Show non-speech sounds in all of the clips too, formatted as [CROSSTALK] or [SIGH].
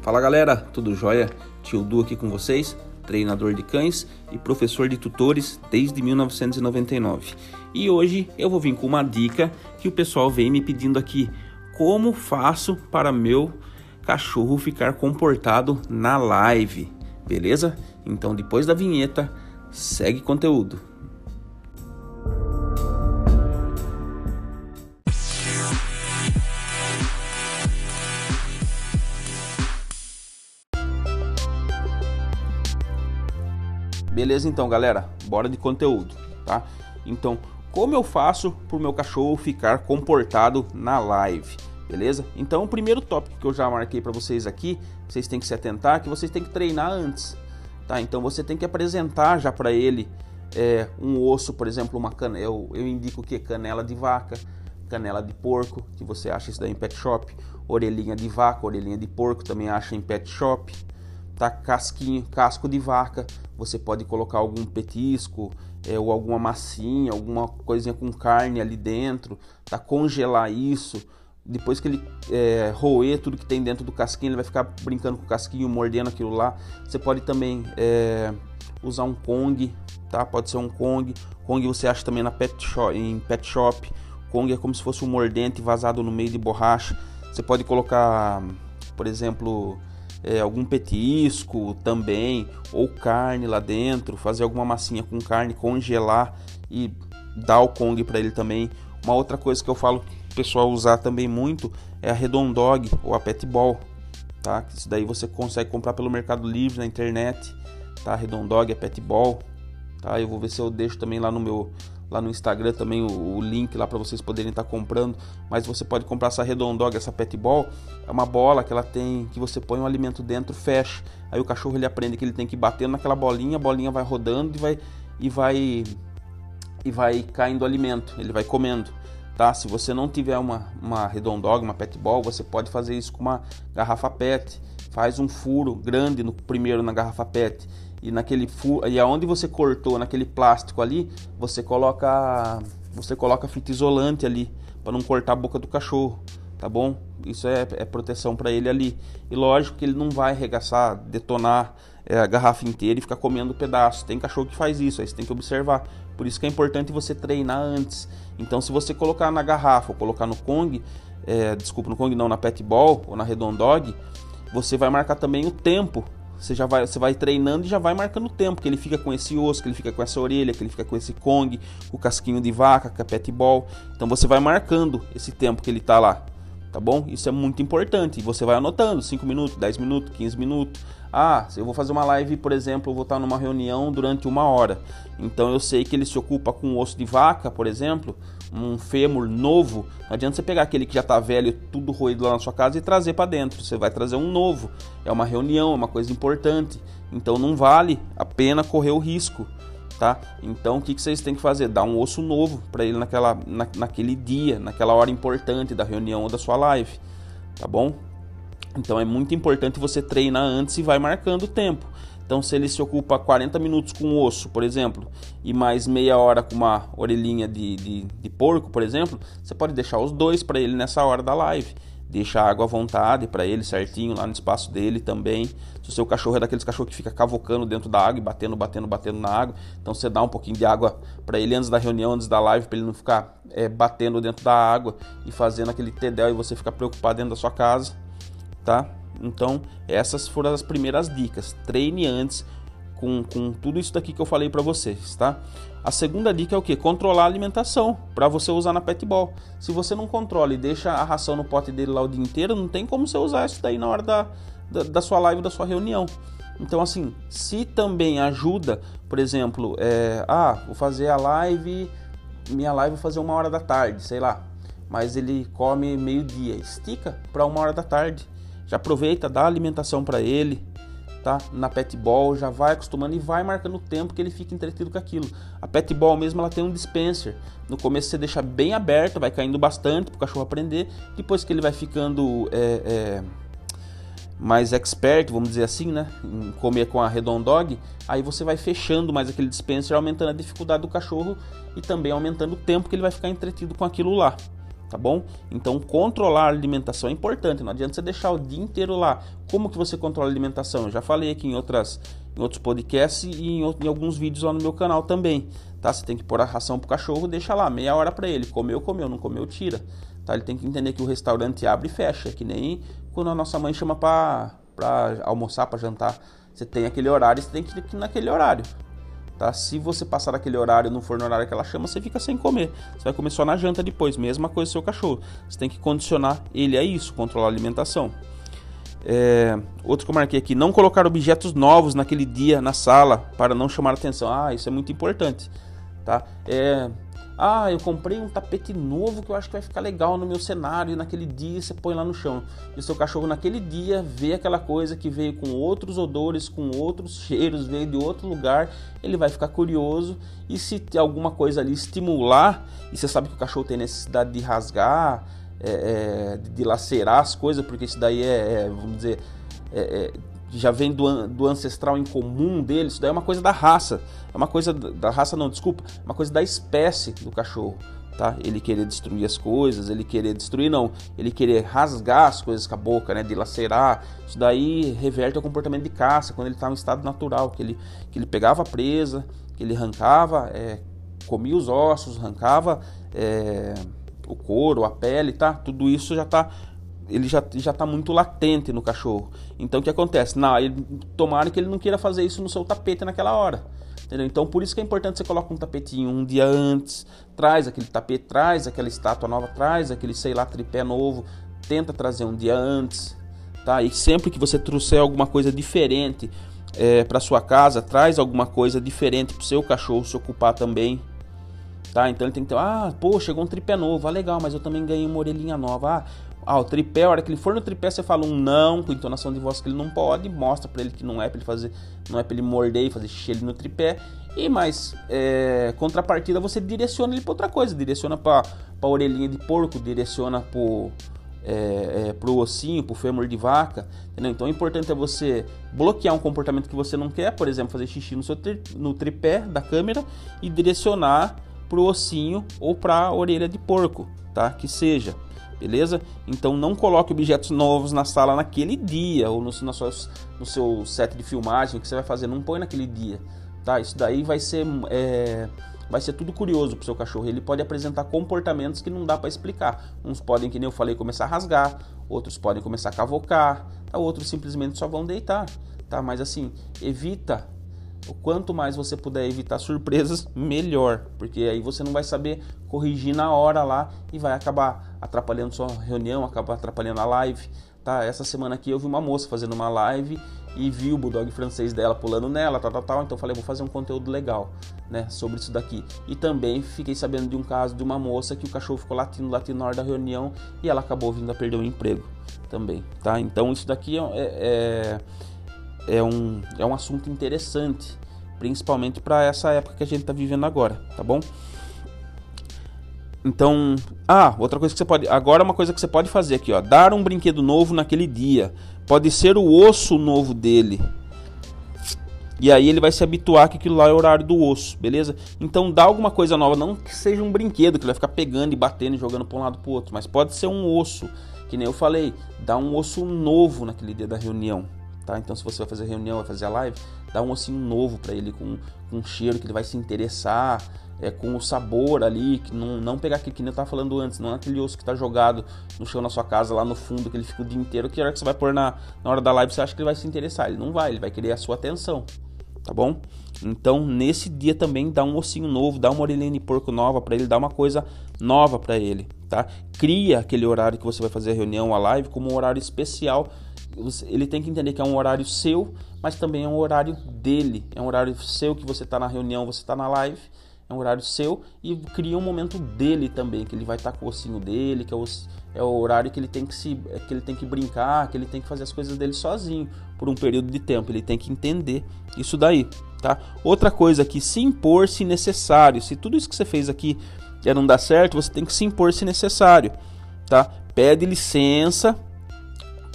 Fala galera, tudo jóia? Tio Du aqui com vocês, treinador de cães e professor de tutores desde 1999. E hoje eu vou vir com uma dica que o pessoal vem me pedindo aqui: como faço para meu cachorro ficar comportado na live? Beleza? Então depois da vinheta, segue conteúdo. Beleza então, galera? Bora de conteúdo, tá? Então, como eu faço para o meu cachorro ficar comportado na live? Beleza? Então, o primeiro tópico que eu já marquei para vocês aqui, vocês têm que se atentar que vocês têm que treinar antes, tá? Então, você tem que apresentar já para ele é, um osso, por exemplo, uma canela. Eu, eu indico que canela de vaca, canela de porco, que você acha isso daí em pet shop, orelhinha de vaca, orelhinha de porco também acha em pet shop, tá? Casquinho, casco de vaca, você pode colocar algum petisco é, ou alguma massinha, alguma coisinha com carne ali dentro, tá? Congelar isso. Depois que ele é, roer tudo que tem dentro do casquinho, ele vai ficar brincando com o casquinho, mordendo aquilo lá. Você pode também é, usar um Kong, tá? Pode ser um Kong. Kong você acha também na pet shop, em pet shop. Kong é como se fosse um mordente vazado no meio de borracha. Você pode colocar, por exemplo, é, algum petisco também, ou carne lá dentro, fazer alguma massinha com carne, congelar e dar o Kong para ele também. Uma outra coisa que eu falo pessoal usar também muito é a Redondog ou a Pet Ball, tá? Isso daí você consegue comprar pelo Mercado Livre na internet, tá? Redondog, a Pet Ball, tá? Eu vou ver se eu deixo também lá no meu lá no Instagram também o, o link lá para vocês poderem estar tá comprando, mas você pode comprar essa Redondog, essa Pet Ball, é uma bola que ela tem que você põe um alimento dentro, fecha. Aí o cachorro ele aprende que ele tem que bater naquela bolinha, a bolinha vai rodando e vai e vai e vai caindo o alimento, ele vai comendo tá? Se você não tiver uma, uma redondog, uma pet ball, você pode fazer isso com uma garrafa pet. Faz um furo grande no primeiro na garrafa pet e naquele furo, e aonde você cortou naquele plástico ali, você coloca você coloca fita isolante ali para não cortar a boca do cachorro, tá bom? Isso é, é proteção para ele ali. E lógico que ele não vai arregaçar, detonar é, a garrafa inteira e ficar comendo pedaço. Tem cachorro que faz isso, aí você tem que observar. Por isso que é importante você treinar antes. Então, se você colocar na garrafa ou colocar no Kong, é, desculpa, no Kong não, na Pet Ball ou na Redondog, você vai marcar também o tempo. Você já vai, você vai treinando e já vai marcando o tempo que ele fica com esse osso, que ele fica com essa orelha, que ele fica com esse Kong, o casquinho de vaca, com a Pet Ball. Então você vai marcando esse tempo que ele está lá tá bom? Isso é muito importante. Você vai anotando 5 minutos, 10 minutos, 15 minutos. Ah, se eu vou fazer uma live, por exemplo, eu vou estar numa reunião durante uma hora. Então eu sei que ele se ocupa com osso de vaca, por exemplo, um fêmur novo. Não adianta você pegar aquele que já está velho, tudo roído lá na sua casa e trazer para dentro. Você vai trazer um novo. É uma reunião, é uma coisa importante. Então não vale a pena correr o risco tá? Então o que, que vocês têm que fazer? Dar um osso novo para ele naquela, na, naquele dia, naquela hora importante da reunião ou da sua live, tá bom? Então é muito importante você treinar antes e vai marcando o tempo. Então, se ele se ocupa 40 minutos com osso, por exemplo, e mais meia hora com uma orelhinha de, de, de porco, por exemplo, você pode deixar os dois para ele nessa hora da live deixa a água à vontade para ele certinho lá no espaço dele também. Se o seu cachorro é daqueles cachorros que fica cavocando dentro da água e batendo, batendo, batendo na água, então você dá um pouquinho de água para ele antes da reunião, antes da live, para ele não ficar é, batendo dentro da água e fazendo aquele tedel e você ficar preocupado dentro da sua casa, tá? Então, essas foram as primeiras dicas. Treine antes com, com tudo isso daqui que eu falei para vocês, tá? A segunda dica é o que? Controlar a alimentação para você usar na pet ball. Se você não controla e deixa a ração no pote dele lá o dia inteiro, não tem como você usar isso daí na hora da, da, da sua live, da sua reunião. Então, assim, se também ajuda, por exemplo, é, ah, vou fazer a live, minha live vou fazer uma hora da tarde, sei lá, mas ele come meio-dia, estica para uma hora da tarde. Já aproveita, dá alimentação para ele, tá? Na pet ball já vai acostumando e vai marcando o tempo que ele fica entretido com aquilo. A pet ball mesmo ela tem um dispenser. No começo você deixa bem aberto, vai caindo bastante para o cachorro aprender. Depois que ele vai ficando é, é, mais expert, vamos dizer assim, né, em comer com a Redondog, aí você vai fechando mais aquele dispenser, aumentando a dificuldade do cachorro e também aumentando o tempo que ele vai ficar entretido com aquilo lá, tá bom? Então controlar a alimentação é importante, não adianta você deixar o dia inteiro lá. Como que você controla a alimentação? Eu já falei aqui em outras em outros podcasts e em, em alguns vídeos lá no meu canal também, tá? Você tem que pôr a ração pro cachorro, deixa lá meia hora para ele, comeu, comeu, não comeu, tira. Tá? Ele tem que entender que o restaurante abre e fecha, é que nem quando a nossa mãe chama para almoçar, para jantar. Você tem aquele horário, você tem que ir naquele horário. Tá? Se você passar aquele horário não for no horário que ela chama, você fica sem comer. Você vai comer só na janta depois. Mesma coisa seu cachorro. Você tem que condicionar ele a isso, controlar a alimentação. É, outro que eu marquei aqui, não colocar objetos novos naquele dia na sala para não chamar atenção. Ah, isso é muito importante. Tá? É, ah, eu comprei um tapete novo que eu acho que vai ficar legal no meu cenário. E naquele dia você põe lá no chão. E o seu cachorro, naquele dia, vê aquela coisa que veio com outros odores, com outros [LAUGHS] cheiros, veio de outro lugar. Ele vai ficar curioso. E se tem alguma coisa ali estimular, e você sabe que o cachorro tem necessidade de rasgar, é, é, de lacerar as coisas, porque isso daí é, é vamos dizer, é, é já vem do, do ancestral em comum dele, isso daí é uma coisa da raça. É uma coisa da raça não, desculpa, é uma coisa da espécie do cachorro, tá? Ele querer destruir as coisas, ele querer destruir não, ele querer rasgar as coisas com a boca, né, dilacerar. Isso daí reverte ao comportamento de caça, quando ele está em estado natural, que ele que ele pegava a presa, que ele arrancava, é, comia os ossos, arrancava é, o couro, a pele, tá? Tudo isso já está ele já está muito latente no cachorro. Então o que acontece? Não, ele, tomara que ele não queira fazer isso no seu tapete naquela hora. Entendeu? Então por isso que é importante você colocar um tapetinho um dia antes, traz aquele tapete, traz aquela estátua nova, traz aquele, sei lá, tripé novo, tenta trazer um dia antes, tá? E sempre que você trouxer alguma coisa diferente é, para sua casa, traz alguma coisa diferente para o seu cachorro se ocupar também. Tá? Então ele tem que ter, ah, pô, chegou um tripé novo, ah, legal, mas eu também ganhei uma orelhinha nova. Ah, ah, o tripé, a hora que ele for no tripé, você fala um não com entonação de voz que ele não pode, mostra para ele que não é para ele fazer, não é para ele morder e fazer xixi ali no tripé. E mais é, contrapartida, você direciona ele para outra coisa, direciona para a orelhinha de porco, direciona para é, é, pro ossinho, pro fêmur de vaca, entendeu? Então o importante é você bloquear um comportamento que você não quer, por exemplo, fazer xixi no, seu tri, no tripé da câmera e direcionar pro ossinho ou para a orelha de porco, tá? Que seja beleza? Então não coloque objetos novos na sala naquele dia ou no, no, seu, no seu set de filmagem que você vai fazer, não põe naquele dia, tá? Isso daí vai ser é, vai ser tudo curioso pro seu cachorro. Ele pode apresentar comportamentos que não dá para explicar. Uns podem, que nem eu falei, começar a rasgar, outros podem começar a cavocar, tá? outros simplesmente só vão deitar, tá? Mas assim, evita o quanto mais você puder evitar surpresas, melhor, porque aí você não vai saber corrigir na hora lá e vai acabar atrapalhando sua reunião, acabar atrapalhando a live. Tá, essa semana aqui eu vi uma moça fazendo uma live e vi o bulldog francês dela pulando nela, tal, tal, tal. Então falei, vou fazer um conteúdo legal, né, sobre isso daqui. E também fiquei sabendo de um caso de uma moça que o cachorro ficou latindo, latindo na hora da reunião e ela acabou vindo a perder o emprego também, tá? Então isso daqui é, é é um, é um assunto interessante, principalmente para essa época que a gente está vivendo agora, tá bom? Então, ah, outra coisa que você pode, agora uma coisa que você pode fazer aqui, ó, dar um brinquedo novo naquele dia. Pode ser o osso novo dele. E aí ele vai se habituar que aquilo lá é o horário do osso, beleza? Então dá alguma coisa nova, não que seja um brinquedo que ele vai ficar pegando e batendo e jogando para um lado para outro, mas pode ser um osso, que nem eu falei, dá um osso novo naquele dia da reunião, tá? Então se você vai fazer reunião, vai fazer a live, dá um ossinho novo para ele com, com um cheiro que ele vai se interessar, é, com o sabor ali, que não, não pegar aquele que nem eu tava falando antes, não é aquele osso que tá jogado no chão na sua casa lá no fundo, que ele fica o dia inteiro, que a hora que você vai pôr na, na hora da live você acha que ele vai se interessar, ele não vai, ele vai querer a sua atenção, tá bom? Então nesse dia também dá um ossinho novo, dá uma orelhinha de porco nova para ele, dá uma coisa nova para ele, tá? Cria aquele horário que você vai fazer a reunião, a live, como um horário especial ele tem que entender que é um horário seu, mas também é um horário dele. É um horário seu que você está na reunião, você está na live, é um horário seu e cria um momento dele também, que ele vai estar tá com o ossinho dele, que é o, é o horário que ele tem que se, é que ele tem que brincar, que ele tem que fazer as coisas dele sozinho por um período de tempo. Ele tem que entender isso daí, tá? Outra coisa aqui, se impor se necessário. Se tudo isso que você fez aqui já não dá certo, você tem que se impor se necessário, tá? Pede licença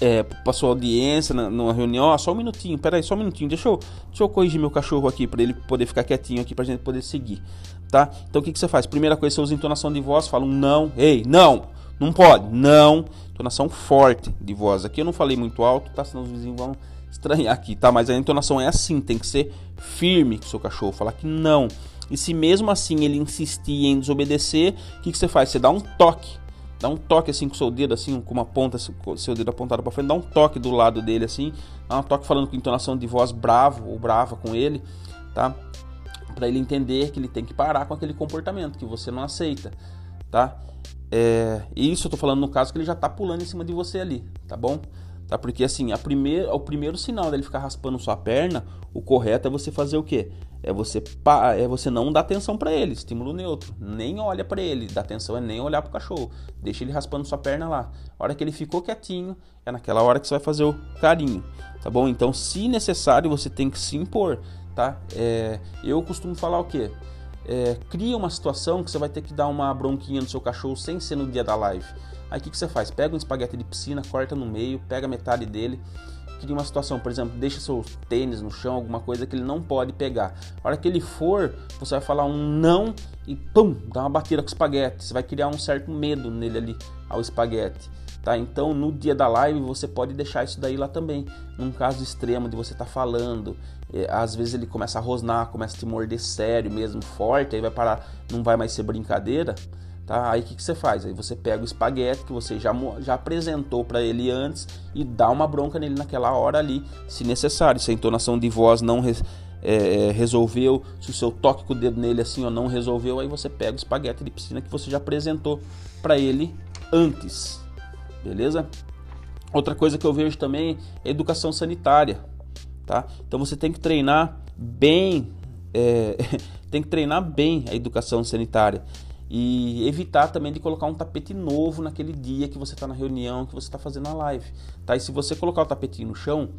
é, sua audiência na, numa reunião, ah, só um minutinho, peraí, só um minutinho, deixa eu, deixa eu corrigir meu cachorro aqui para ele poder ficar quietinho aqui pra gente poder seguir, tá? Então o que, que você faz? Primeira coisa, você usa entonação de voz, fala um não, ei, não, não pode, não, entonação forte de voz. Aqui eu não falei muito alto, tá? Senão os vizinhos vão estranhar aqui, tá? Mas a entonação é assim, tem que ser firme com o seu cachorro, falar que não. E se mesmo assim ele insistir em desobedecer, o que, que você faz? Você dá um toque dá um toque assim com seu dedo, assim, com uma ponta, com o seu dedo apontado para frente, dá um toque do lado dele, assim, dá um toque falando com entonação de voz bravo ou brava com ele, tá? Para ele entender que ele tem que parar com aquele comportamento que você não aceita, tá? É, isso eu tô falando no caso que ele já tá pulando em cima de você ali, tá bom? Tá? Porque assim, a primeir, o primeiro sinal dele ficar raspando sua perna, o correto é você fazer o quê? É você é você não dar atenção para ele, estímulo neutro. Nem olha para ele, dá atenção é nem olhar pro cachorro. Deixa ele raspando sua perna lá. A hora que ele ficou quietinho, é naquela hora que você vai fazer o carinho, tá bom? Então, se necessário, você tem que se impor, tá? É, eu costumo falar o quê? É, cria uma situação que você vai ter que dar uma bronquinha no seu cachorro sem ser no dia da live. Aí o que, que você faz? Pega um espaguete de piscina, corta no meio, pega metade dele, cria uma situação, por exemplo, deixa seu tênis no chão, alguma coisa que ele não pode pegar. A hora que ele for, você vai falar um não e pum, dá uma batida com o espaguete. Você vai criar um certo medo nele ali ao espaguete. Tá? Então, no dia da live, você pode deixar isso daí lá também. Num caso extremo de você estar tá falando, é, às vezes ele começa a rosnar, começa a te morder sério mesmo, forte, aí vai parar, não vai mais ser brincadeira. Tá? Aí o que, que, você faz? Aí você pega o espaguete que você já, já apresentou para ele antes e dá uma bronca nele naquela hora ali, se necessário. Se a entonação de voz não re, é, é, resolveu, se o seu toque com o dedo nele assim ou não resolveu, aí você pega o espaguete de piscina que você já apresentou para ele antes. Beleza? Outra coisa que eu vejo também é educação sanitária. Tá? Então você tem que treinar bem, é, [LAUGHS] tem que treinar bem a educação sanitária e evitar também de colocar um tapete novo naquele dia que você está na reunião, que você está fazendo a live, tá? E se você colocar o tapetinho no chão,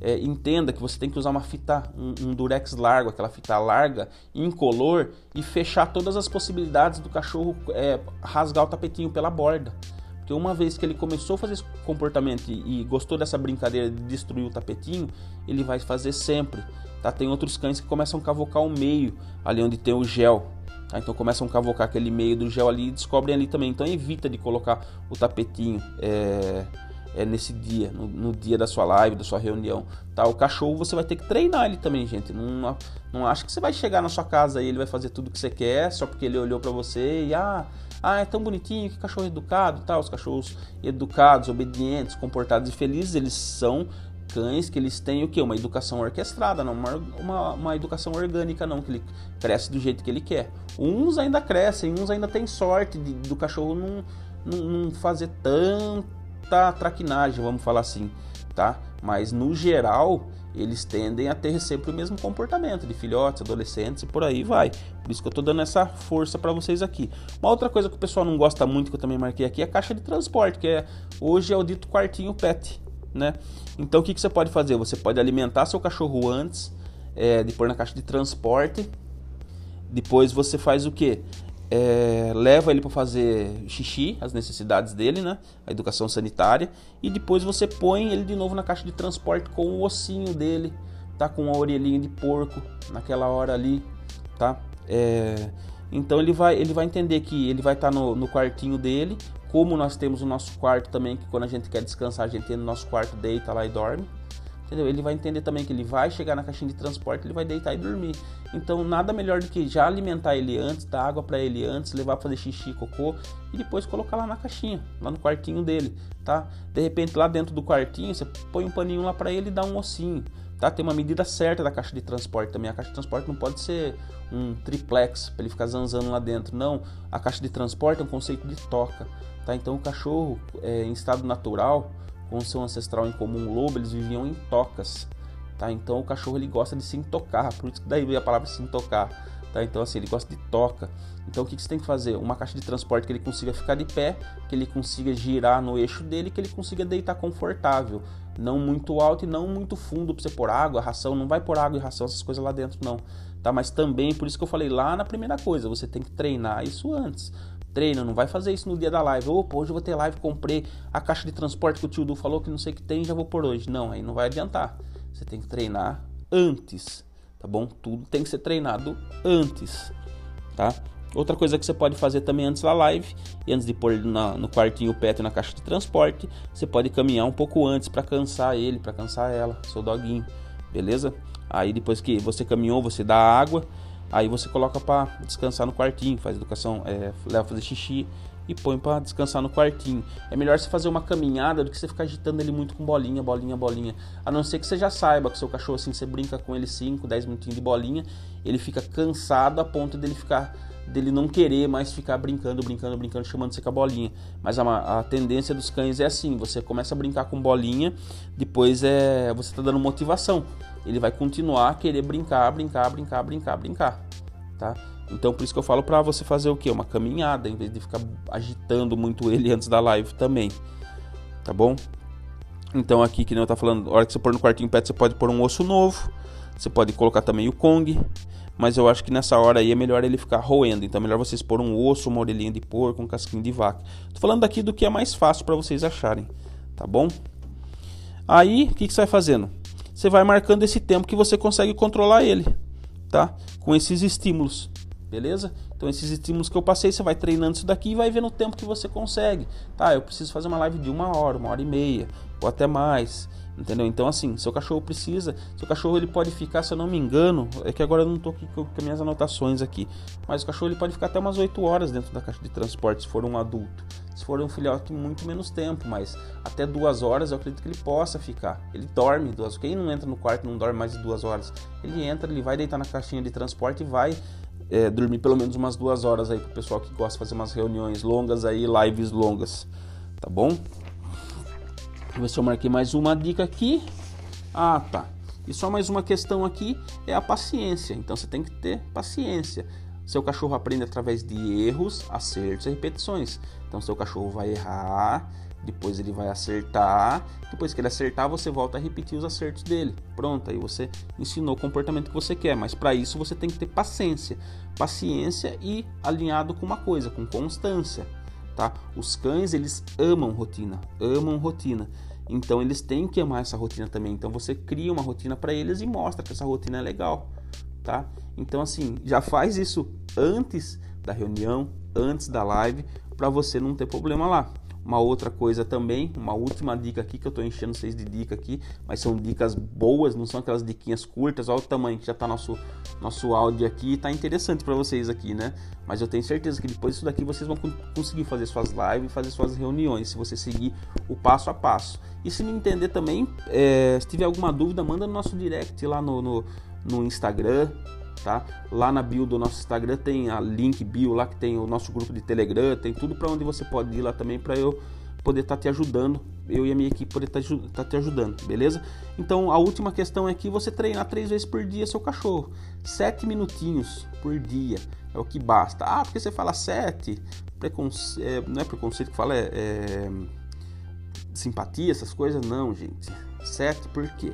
é, entenda que você tem que usar uma fita, um, um, durex largo, aquela fita larga, incolor e fechar todas as possibilidades do cachorro é, rasgar o tapetinho pela borda. Porque uma vez que ele começou a fazer esse comportamento e, gostou dessa brincadeira de destruir o tapetinho, ele vai fazer sempre. Tá? Tem outros cães que começam a cavocar o meio, ali onde tem o gel. Tá? Então começam a cavocar aquele meio do gel ali e descobrem ali também. Então evita de colocar o tapetinho é, é nesse dia, no, no, dia da sua live, da sua reunião. Tá? O cachorro você vai ter que treinar ele também, gente. Não, não acha que você vai chegar na sua casa e ele vai fazer tudo que você quer só porque ele olhou para você e ah, ah, é tão bonitinho, que cachorro educado, tá? Os cachorros educados, obedientes, comportados e felizes, eles são cães que eles têm o que? Uma educação orquestrada, não uma, uma, uma, educação orgânica, não, que ele cresce do jeito que ele quer. Uns ainda crescem, uns ainda têm sorte de, do cachorro não, não, não fazer tanta traquinagem, vamos falar assim, tá? Mas no geral, eles tendem a ter sempre o mesmo comportamento de filhotes, adolescentes e por aí vai. Por isso que eu estou dando essa força para vocês aqui. Uma outra coisa que o pessoal não gosta muito, que eu também marquei aqui, é a caixa de transporte, que é hoje é o dito quartinho pet né? Então o que, que você pode fazer? Você pode alimentar seu cachorro antes é, de pôr na caixa de transporte. Depois você faz o que? É, leva ele para fazer xixi, as necessidades dele, né? A educação sanitária. E depois você põe ele de novo na caixa de transporte com o ossinho dele, tá? Com a orelhinha de porco naquela hora ali, tá? É, então ele vai, ele vai entender que ele vai estar tá no, no quartinho dele, como nós temos o nosso quarto também, que quando a gente quer descansar, a gente tem no nosso quarto, deita lá e dorme. Entendeu? Ele vai entender também que ele vai chegar na caixinha de transporte, ele vai deitar e dormir. Então, nada melhor do que já alimentar ele antes, dar água para ele antes, levar para fazer xixi, cocô e depois colocar lá na caixinha, lá no quartinho dele, tá? De repente, lá dentro do quartinho, você põe um paninho lá para ele e dá um ossinho, tá? Tem uma medida certa da caixa de transporte também. A caixa de transporte não pode ser um triplex para ele ficar zanzando lá dentro, não. A caixa de transporte é um conceito de toca. Tá? Então o cachorro é, em estado natural, com seu ancestral em comum lobo, eles viviam em tocas. Tá? Então o cachorro ele gosta de se tocar, por isso que daí veio a palavra se tocar. Tá? Então assim, ele gosta de toca. Então o que, que você tem que fazer? Uma caixa de transporte que ele consiga ficar de pé, que ele consiga girar no eixo dele, que ele consiga deitar confortável. Não muito alto e não muito fundo para você pôr água, ração. Não vai pôr água e ração, essas coisas lá dentro não. Tá? Mas também, por isso que eu falei lá na primeira coisa, você tem que treinar isso antes treina, não vai fazer isso no dia da live. Opa, hoje eu vou ter live, comprei a caixa de transporte que o tio Du falou que não sei o que tem, já vou por hoje. Não, aí não vai adiantar. Você tem que treinar antes, tá bom? Tudo tem que ser treinado antes, tá? Outra coisa que você pode fazer também antes da live e antes de pôr na, no quartinho pet na caixa de transporte, você pode caminhar um pouco antes para cansar ele, para cansar ela, seu doguinho, beleza? Aí depois que você caminhou, você dá água, aí você coloca para descansar no quartinho, faz educação, é, leva fazer xixi e põe para descansar no quartinho. É melhor você fazer uma caminhada do que você ficar agitando ele muito com bolinha, bolinha, bolinha. A não ser que você já saiba que seu cachorro assim, você brinca com ele 5, 10 minutinhos de bolinha, ele fica cansado a ponto dele ficar dele não querer mais ficar brincando, brincando, brincando, chamando você com a bolinha. Mas a, a, tendência dos cães é assim: você começa a brincar com bolinha, depois é você está dando motivação. Ele vai continuar a querer brincar, brincar, brincar, brincar, brincar, tá? Então por isso que eu falo para você fazer o que? Uma caminhada, em vez de ficar agitando muito [LAUGHS] ele antes da live também, tá bom? Então aqui que não tá falando, a hora que você pôr no quartinho pet, você pode pôr um osso novo, você pode colocar também o Kong, mas eu acho que nessa hora aí é melhor ele ficar roendo. Então é melhor vocês pôr um osso, uma orelhinha de porco, um casquinho de vaca. Tô falando aqui do que é mais fácil para vocês acharem, tá bom? Aí, o que, que você vai fazendo? Você vai marcando esse tempo que você consegue controlar ele, tá? Com esses estímulos, beleza? Então esses estímulos que eu passei, você vai treinando isso daqui e vai vendo o tempo que você consegue. Tá, eu preciso fazer uma live de uma hora, uma hora e meia, ou até mais. Entendeu? Então, assim, seu cachorro precisa. Seu cachorro ele pode ficar, se eu não me engano, é que agora eu não estou aqui com, com minhas anotações aqui. Mas o cachorro ele pode ficar até umas 8 horas dentro da caixa de transporte se for um adulto. Se for um filhote, muito menos tempo, mas até duas horas eu acredito que ele possa ficar. Ele dorme duas Quem não entra no quarto não dorme mais de duas horas. Ele entra, ele vai deitar na caixinha de transporte e vai é, dormir pelo menos umas duas horas aí pro pessoal que gosta de fazer umas reuniões longas aí, lives longas. Tá bom? Deixa eu ver se eu marquei mais uma dica aqui. Ah, tá. E só mais uma questão aqui é a paciência. Então você tem que ter paciência. Seu cachorro aprende através de erros, acertos e repetições. Então seu cachorro vai errar, depois ele vai acertar, depois que ele acertar, você volta a repetir os acertos dele. Pronto, aí você ensinou o comportamento que você quer, mas para isso você tem que ter paciência. Paciência e alinhado com uma coisa, com constância, tá? Os cães, eles amam rotina, amam rotina. Então eles têm que amar essa rotina também. Então você cria uma rotina para eles e mostra que essa rotina é legal, tá? Então assim, já faz isso antes da reunião, antes da live, para você não ter problema lá. Uma outra coisa também, uma última dica aqui que eu estou enchendo vocês de dica aqui, mas são dicas boas, não são aquelas diquinhas curtas. Olha o tamanho que já está nosso nosso áudio aqui, está interessante para vocês aqui, né? Mas eu tenho certeza que depois disso daqui vocês vão conseguir fazer suas lives, fazer suas reuniões, se você seguir o passo a passo. E se não entender também, é, se tiver alguma dúvida, manda no nosso direct lá no, no, no Instagram, tá? Lá na bio do nosso Instagram tem a link bio lá que tem o nosso grupo de Telegram, tem tudo para onde você pode ir lá também para eu poder estar tá te ajudando, eu e a minha equipe poder estar tá, tá te ajudando, beleza? Então a última questão é que você treinar três vezes por dia seu cachorro, sete minutinhos por dia é o que basta. Ah, porque você fala sete, preconce... É, não é preconceito que fala, é, é simpatia, essas coisas, não, gente. Sete por quê?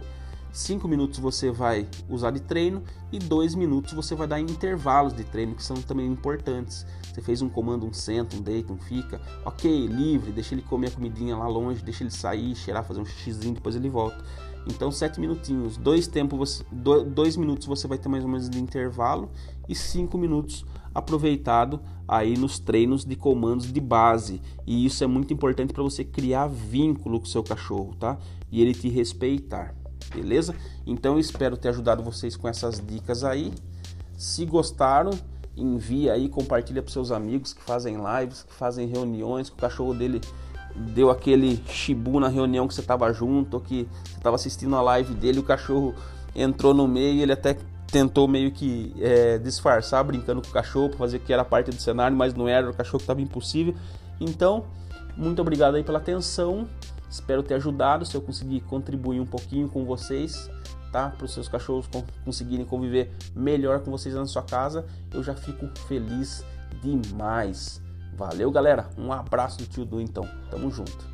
5 minutos você vai usar de treino e 2 minutos você vai dar em intervalos de treino que são também importantes. Você fez um comando, um senta, um deita, um fica, ok, livre, deixa ele comer a comidinha lá longe, deixa ele sair, cheirar, fazer um xizinho, depois ele volta. Então, 7 minutinhos, dois tempos, dois minutos você vai ter mais ou menos de intervalo e 5 minutos aproveitado aí nos treinos de comandos de base. E isso é muito importante para você criar vínculo com o seu cachorro, tá? E ele te respeitar beleza? Então eu espero ter ajudado vocês com essas dicas aí. Se gostaram, envia aí, compartilha para seus amigos que fazem lives, que fazem reuniões, que o cachorro dele deu aquele chibu na reunião que você estava junto, ou que você estava assistindo a live dele, o cachorro entrou no meio, ele até tentou meio que é, disfarçar, brincando com o cachorro, para fazer que era parte do cenário, mas não era, o cachorro estava impossível. Então, muito obrigado aí pela atenção. Espero ter ajudado, se eu conseguir contribuir um pouquinho com vocês, tá? Para os seus cachorros conseguirem conviver melhor com vocês na sua casa, eu já fico feliz demais. Valeu, galera. Um abraço do tio Du, então. Tamo junto.